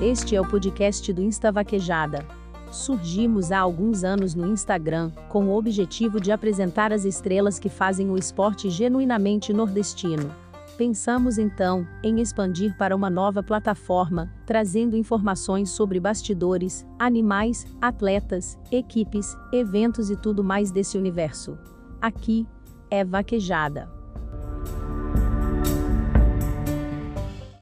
Este é o podcast do Insta Vaquejada. Surgimos há alguns anos no Instagram, com o objetivo de apresentar as estrelas que fazem o esporte genuinamente nordestino. Pensamos então em expandir para uma nova plataforma, trazendo informações sobre bastidores, animais, atletas, equipes, eventos e tudo mais desse universo. Aqui é Vaquejada.